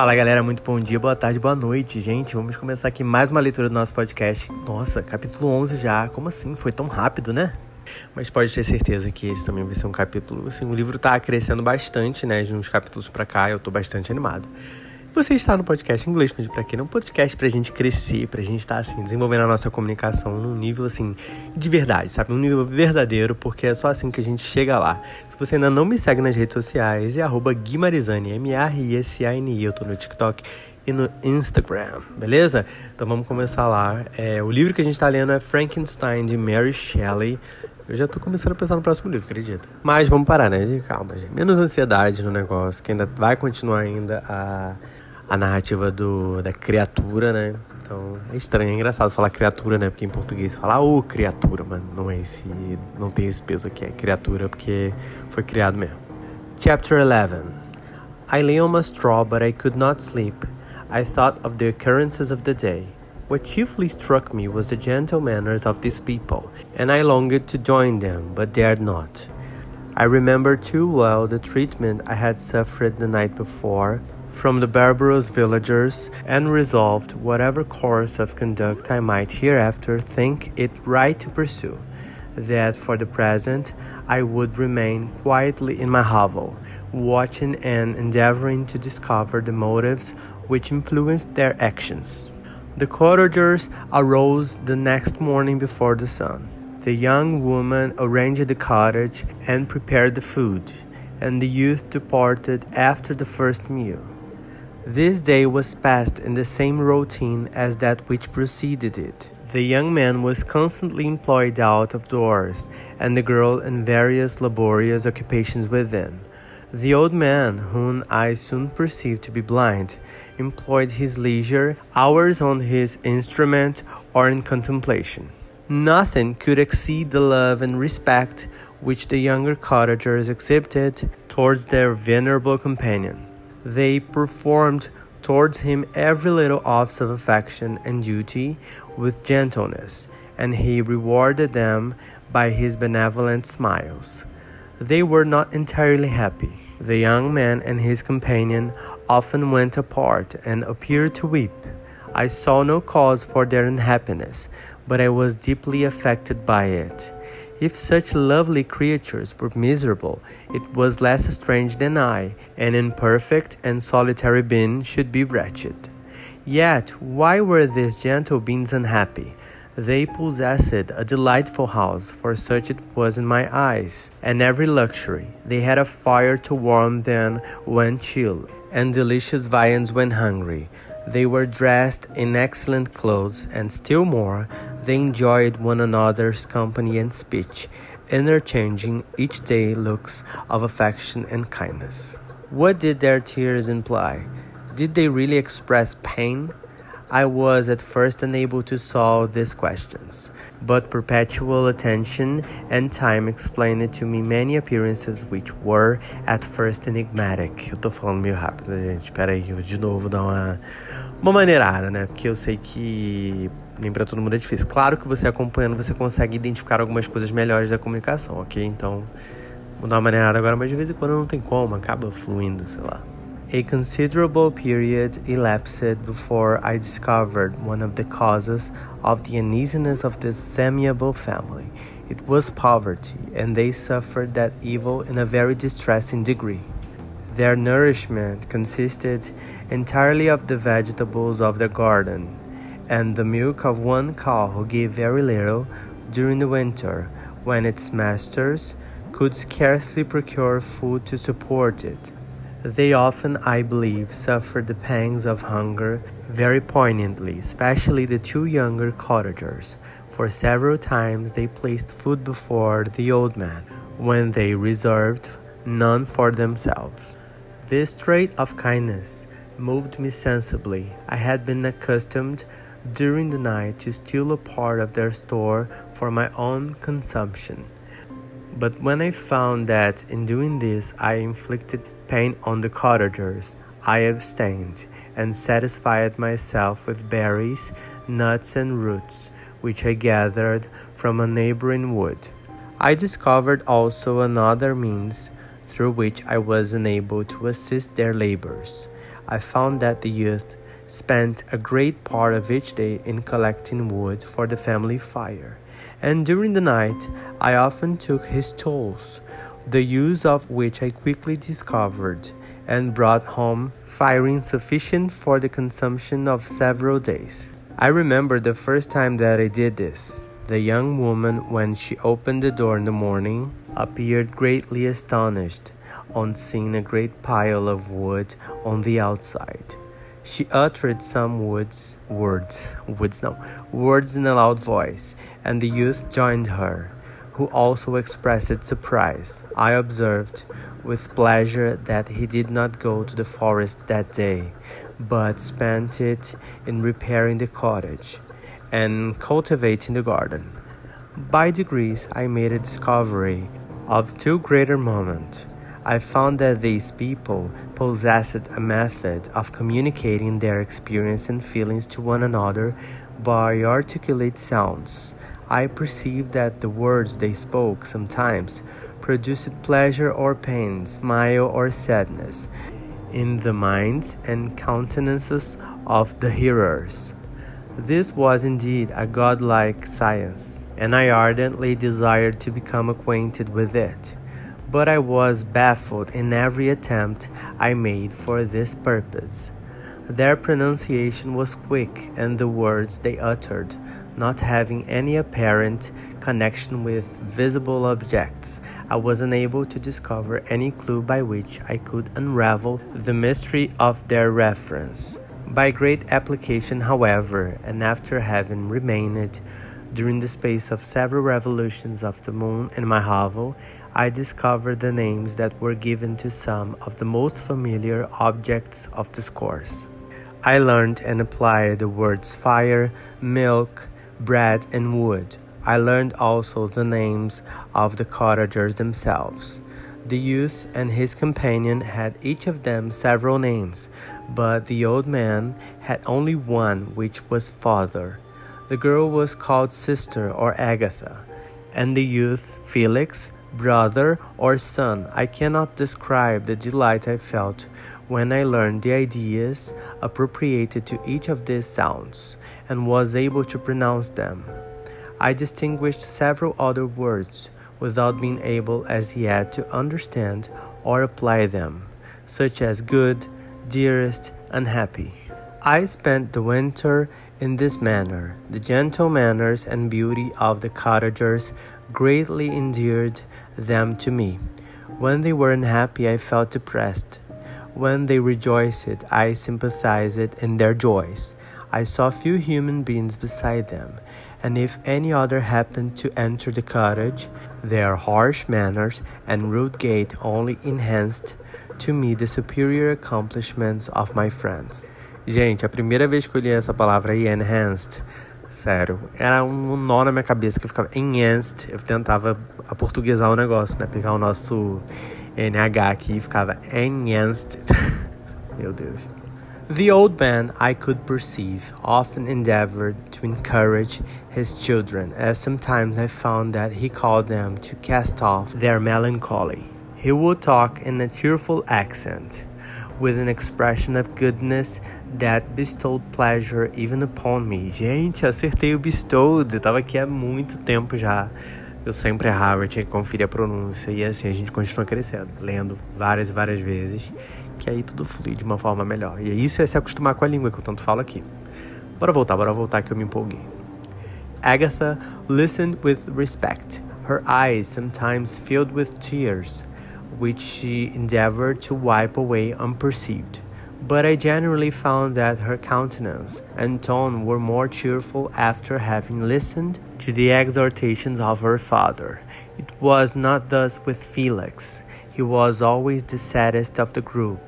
Fala galera, muito bom dia, boa tarde, boa noite, gente. Vamos começar aqui mais uma leitura do nosso podcast. Nossa, capítulo 11 já, como assim? Foi tão rápido, né? Mas pode ter certeza que esse também vai ser um capítulo. Assim, o livro tá crescendo bastante, né? De uns capítulos para cá, eu tô bastante animado. Você está no podcast Inglês Fluente para quê? É um podcast pra gente crescer, pra gente estar tá, assim, desenvolvendo a nossa comunicação num nível assim de verdade, sabe? Um nível verdadeiro, porque é só assim que a gente chega lá. Se você ainda não me segue nas redes sociais, é Guimarizani, M-A-R-I-S-A-N-I. Eu tô no TikTok e no Instagram, beleza? Então vamos começar lá. É, o livro que a gente está lendo é Frankenstein, de Mary Shelley. Eu já tô começando a pensar no próximo livro, acredita? Mas vamos parar, né? Calma, gente. Menos ansiedade no negócio, que ainda vai continuar ainda a a narrativa do, da criatura, né? Então é estranho, é engraçado falar criatura, né? Porque em português fala oh, criatura, mas não é esse, não tem esse peso aqui, é criatura porque foi criado mesmo. Chapter 11 I lay on my straw, but I could not sleep. I thought of the occurrences of the day. What chiefly struck me was the gentle manners of these people, and I longed to join them, but dared not. I remember too well the treatment I had suffered the night before, from the barbarous villagers and resolved whatever course of conduct I might hereafter think it right to pursue, that for the present I would remain quietly in my hovel, watching and endeavoring to discover the motives which influenced their actions. The cottagers arose the next morning before the sun. The young woman arranged the cottage and prepared the food, and the youth departed after the first meal. This day was passed in the same routine as that which preceded it. The young man was constantly employed out of doors, and the girl in various laborious occupations within. The old man, whom I soon perceived to be blind, employed his leisure hours on his instrument or in contemplation. Nothing could exceed the love and respect which the younger cottagers exhibited towards their venerable companion. They performed towards him every little office of affection and duty with gentleness, and he rewarded them by his benevolent smiles. They were not entirely happy. The young man and his companion often went apart and appeared to weep. I saw no cause for their unhappiness, but I was deeply affected by it. If such lovely creatures were miserable, it was less strange than I, an imperfect and solitary being, should be wretched. Yet, why were these gentle beings unhappy? They possessed a delightful house, for such it was in my eyes, and every luxury. They had a fire to warm them when chill, and delicious viands when hungry. They were dressed in excellent clothes, and still more, they enjoyed one another's company and speech, interchanging each day looks of affection and kindness. What did their tears imply? Did they really express pain? I was at first unable to solve these questions, but perpetual attention and time explained to me many appearances which were at first enigmatic. Eu tô falando meio rápido, gente. Pera aí, eu vou de novo dar uma, uma maneirada, né? Porque eu sei que nem para todo mundo é difícil. Claro que você acompanhando, você consegue identificar algumas coisas melhores da comunicação, ok? Então, vou dar uma maneirada agora, mas de vez em quando não tem como, acaba fluindo, sei lá. A considerable period elapsed before I discovered one of the causes of the uneasiness of this semiable family. It was poverty, and they suffered that evil in a very distressing degree. Their nourishment consisted entirely of the vegetables of their garden, and the milk of one cow who gave very little during the winter, when its masters could scarcely procure food to support it. They often, I believe, suffered the pangs of hunger very poignantly, especially the two younger cottagers, for several times they placed food before the old man, when they reserved none for themselves. This trait of kindness moved me sensibly. I had been accustomed during the night to steal a part of their store for my own consumption. But when I found that in doing this I inflicted pain on the cottagers, I abstained and satisfied myself with berries, nuts, and roots which I gathered from a neighboring wood. I discovered also another means through which I was enabled to assist their labors. I found that the youth spent a great part of each day in collecting wood for the family fire, and during the night I often took his tools, the use of which I quickly discovered, and brought home firing sufficient for the consumption of several days. I remember the first time that I did this. The young woman, when she opened the door in the morning, appeared greatly astonished on seeing a great pile of wood on the outside. She uttered some words, words, words, no, words in a loud voice, and the youth joined her, who also expressed surprise. I observed with pleasure that he did not go to the forest that day, but spent it in repairing the cottage and cultivating the garden. By degrees, I made a discovery of still greater moment. I found that these people possessed a method of communicating their experience and feelings to one another by articulate sounds. I perceived that the words they spoke sometimes produced pleasure or pain, smile or sadness in the minds and countenances of the hearers. This was indeed a godlike science, and I ardently desired to become acquainted with it but I was baffled in every attempt I made for this purpose. Their pronunciation was quick, and the words they uttered, not having any apparent connection with visible objects, I was unable to discover any clue by which I could unravel the mystery of their reference. By great application, however, and after having remained during the space of several revolutions of the moon in my hovel, I discovered the names that were given to some of the most familiar objects of discourse. I learned and applied the words fire, milk, bread, and wood. I learned also the names of the cottagers themselves. The youth and his companion had each of them several names, but the old man had only one, which was father. The girl was called sister or Agatha, and the youth Felix, brother, or son. I cannot describe the delight I felt when I learned the ideas appropriated to each of these sounds and was able to pronounce them. I distinguished several other words without being able as yet to understand or apply them, such as good, dearest, unhappy. I spent the winter in this manner. The gentle manners and beauty of the cottagers greatly endeared them to me. When they were unhappy, I felt depressed. When they rejoiced, I sympathized in their joys. I saw few human beings beside them, and if any other happened to enter the cottage, their harsh manners and rude gait only enhanced to me the superior accomplishments of my friends. Gente, a primeira vez que eu li essa palavra aí, enhanced, Sério. Era um nó na minha cabeça que eu ficava enhanced. Eu tentava aportuguesar o negócio, né? Pegar o nosso NH aqui e ficava enhanced. Meu Deus. The old man, I could perceive, often endeavored to encourage his children, as sometimes I found that he called them to cast off their melancholy. He would talk in a cheerful accent, with an expression of goodness that bestowed pleasure even upon me. Gente, acertei o bestowed. Eu tava aqui há muito tempo já. Eu sempre errava, eu tinha que conferir a pronúncia. E assim a gente continua crescendo, lendo várias e várias vezes. Que aí tudo flui de uma forma melhor. E isso é se acostumar com a língua que eu tanto falo aqui. Bora voltar, bora voltar que eu me empolguei. Agatha listened with respect, her eyes sometimes filled with tears. Which she endeavored to wipe away unperceived. But I generally found that her countenance and tone were more cheerful after having listened to the exhortations of her father. It was not thus with Felix. He was always the saddest of the group.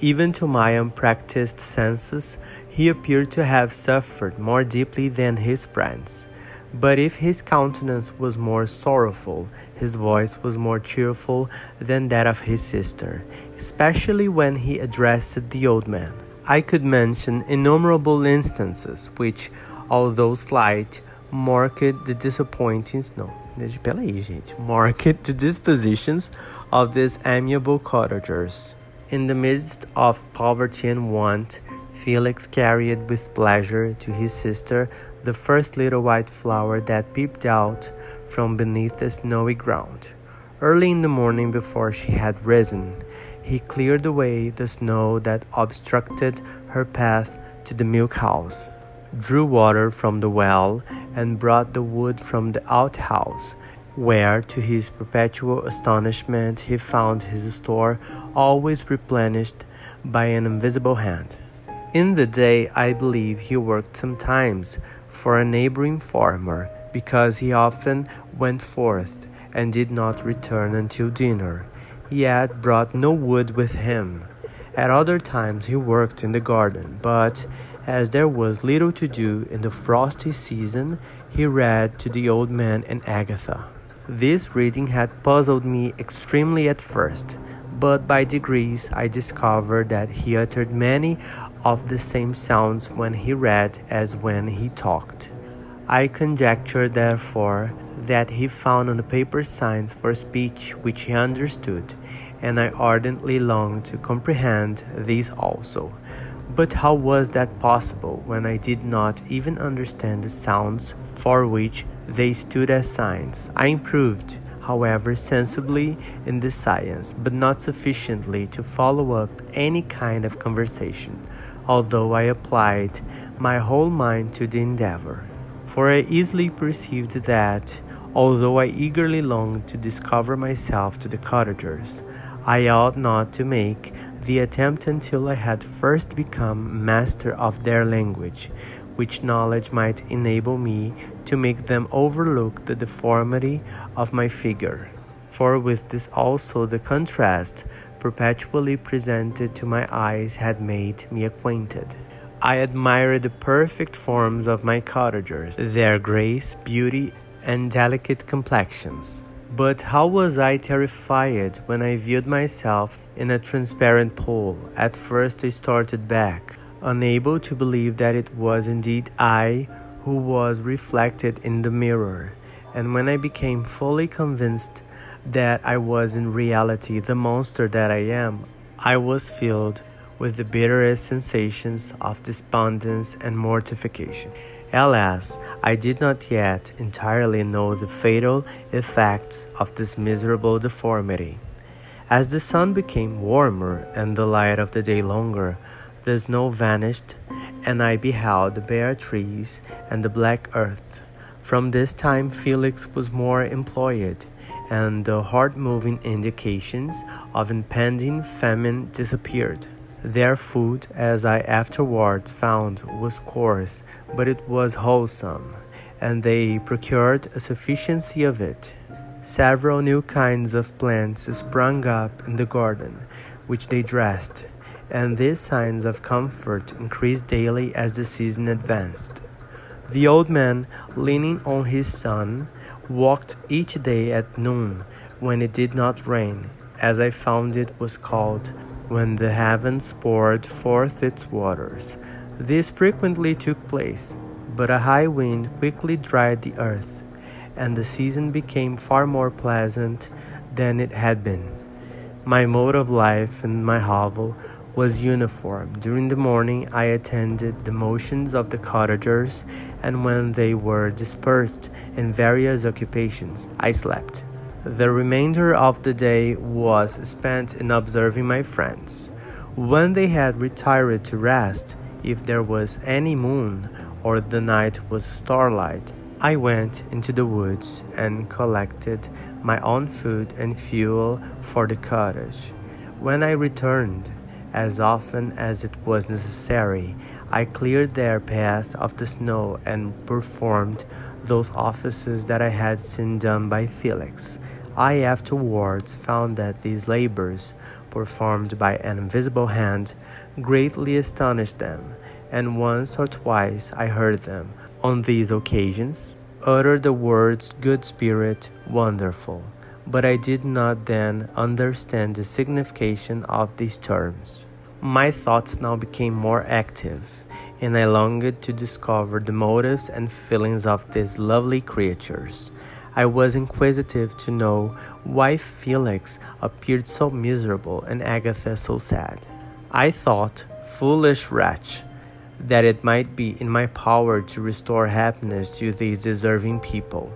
Even to my unpracticed senses, he appeared to have suffered more deeply than his friends. But if his countenance was more sorrowful, his voice was more cheerful than that of his sister, especially when he addressed the old man. I could mention innumerable instances which, although slight, marked the disappointings. No, peraí, gente. Marked the dispositions of these amiable cottagers. In the midst of poverty and want, Felix carried with pleasure to his sister the first little white flower that peeped out from beneath the snowy ground. Early in the morning, before she had risen, he cleared away the snow that obstructed her path to the milk house, drew water from the well, and brought the wood from the outhouse, where, to his perpetual astonishment, he found his store always replenished by an invisible hand. In the day, I believe he worked sometimes for a neighboring farmer, because he often went forth and did not return until dinner, yet brought no wood with him. At other times he worked in the garden, but as there was little to do in the frosty season, he read to the old man and Agatha. This reading had puzzled me extremely at first, but by degrees I discovered that he uttered many of the same sounds when he read as when he talked. I conjecture, therefore, that he found on the paper signs for speech which he understood, and I ardently longed to comprehend these also. But how was that possible when I did not even understand the sounds for which they stood as signs? I improved however, sensibly in this science, but not sufficiently to follow up any kind of conversation, although I applied my whole mind to the endeavor. For I easily perceived that, although I eagerly longed to discover myself to the cottagers, I ought not to make the attempt until I had first become master of their language, which knowledge might enable me to make them overlook the deformity of my figure. For with this also the contrast perpetually presented to my eyes had made me acquainted. I admired the perfect forms of my cottagers, their grace, beauty, and delicate complexions. But how was I terrified when I viewed myself in a transparent pool? At first I started back, unable to believe that it was indeed I who was reflected in the mirror. And when I became fully convinced that I was in reality the monster that I am, I was filled with the bitterest sensations of despondence and mortification. Alas, I did not yet entirely know the fatal effects of this miserable deformity. As the sun became warmer and the light of the day longer, the snow vanished, and I beheld the bare trees and the black earth. From this time, Felix was more employed, and the heart moving indications of impending famine disappeared. Their food, as I afterwards found, was coarse, but it was wholesome, and they procured a sufficiency of it. Several new kinds of plants sprung up in the garden, which they dressed and these signs of comfort increased daily as the season advanced. The old man, leaning on his son, walked each day at noon when it did not rain, as I found it was called, when the heavens poured forth its waters. This frequently took place, but a high wind quickly dried the earth, and the season became far more pleasant than it had been. My mode of life in my hovel was uniform. During the morning, I attended the motions of the cottagers, and when they were dispersed in various occupations, I slept. The remainder of the day was spent in observing my friends. When they had retired to rest, if there was any moon or the night was starlight, I went into the woods and collected my own food and fuel for the cottage. When I returned, as often as it was necessary, I cleared their path of the snow and performed those offices that I had seen done by Felix. I afterwards found that these labors, performed by an invisible hand, greatly astonished them, and once or twice I heard them, on these occasions, utter the words good spirit, wonderful but I did not then understand the signification of these terms. My thoughts now became more active, and I longed to discover the motives and feelings of these lovely creatures. I was inquisitive to know why Felix appeared so miserable and Agatha so sad. I thought, foolish wretch, that it might be in my power to restore happiness to these deserving people.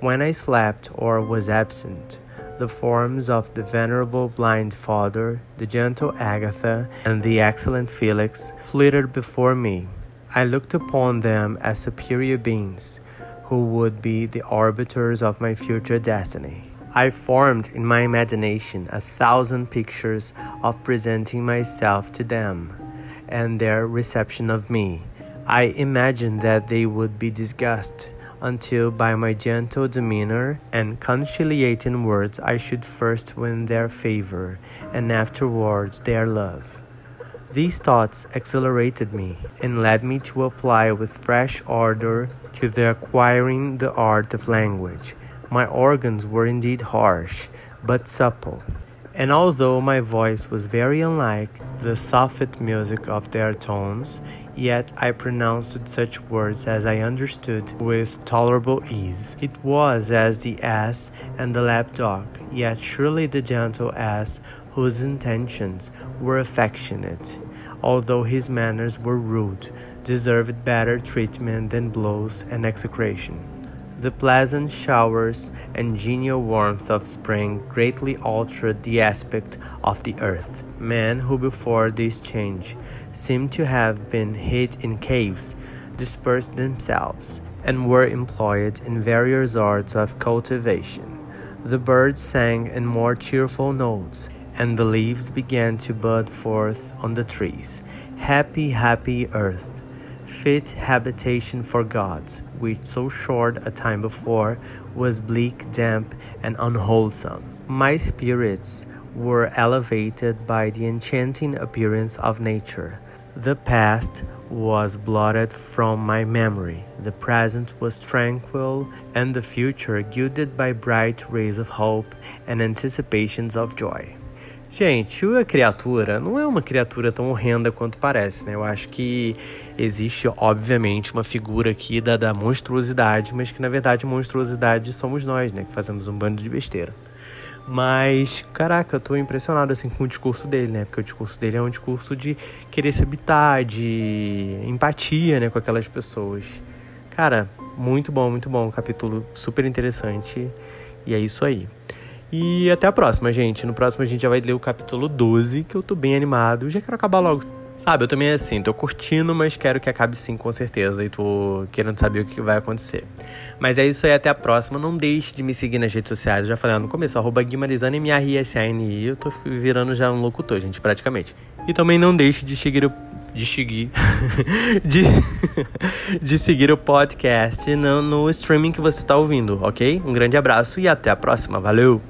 When I slept or was absent, the forms of the venerable blind father, the gentle Agatha, and the excellent Felix flitted before me. I looked upon them as superior beings who would be the arbiters of my future destiny. I formed in my imagination a thousand pictures of presenting myself to them and their reception of me. I imagined that they would be disgusted until by my gentle demeanor and conciliating words I should first win their favor and afterwards their love. These thoughts exhilarated me and led me to apply with fresh ardor to the acquiring the art of language. My organs were indeed harsh, but supple, and although my voice was very unlike the soft music of their tones, Yet I pronounced such words as I understood with tolerable ease. It was as the ass and the lapdog, yet surely the gentle ass whose intentions were affectionate, although his manners were rude, deserved better treatment than blows and execration. The pleasant showers and genial warmth of spring greatly altered the aspect of the earth. Men who before this change seemed to have been hid in caves dispersed themselves and were employed in various arts of cultivation. The birds sang in more cheerful notes, and the leaves began to bud forth on the trees. Happy, happy earth! Fit habitation for gods, which so short a time before was bleak, damp, and unwholesome. My spirits were elevated by the enchanting appearance of nature. The past was blotted from my memory, the present was tranquil, and the future gilded by bright rays of hope and anticipations of joy. Gente, a criatura não é uma criatura tão horrenda quanto parece, né? Eu acho que existe, obviamente, uma figura aqui da, da monstruosidade, mas que na verdade monstruosidade somos nós, né? Que fazemos um bando de besteira. Mas, caraca, eu tô impressionado assim com o discurso dele, né? Porque o discurso dele é um discurso de querer se habitar, de empatia, né, com aquelas pessoas. Cara, muito bom, muito bom. Um capítulo super interessante. E é isso aí. E até a próxima, gente. No próximo a gente já vai ler o capítulo 12, que eu tô bem animado. Já quero acabar logo. Sabe, eu também assim, tô curtindo, mas quero que acabe sim, com certeza. E tô querendo saber o que vai acontecer. Mas é isso aí, até a próxima. Não deixe de me seguir nas redes sociais. Eu já falei no começo, arroba Guimarizane, M-A-R-S-A-N-I. Eu tô virando já um locutor, gente, praticamente. E também não deixe de seguir o de seguir de, de seguir o podcast no, no streaming que você está ouvindo, ok? Um grande abraço e até a próxima. Valeu!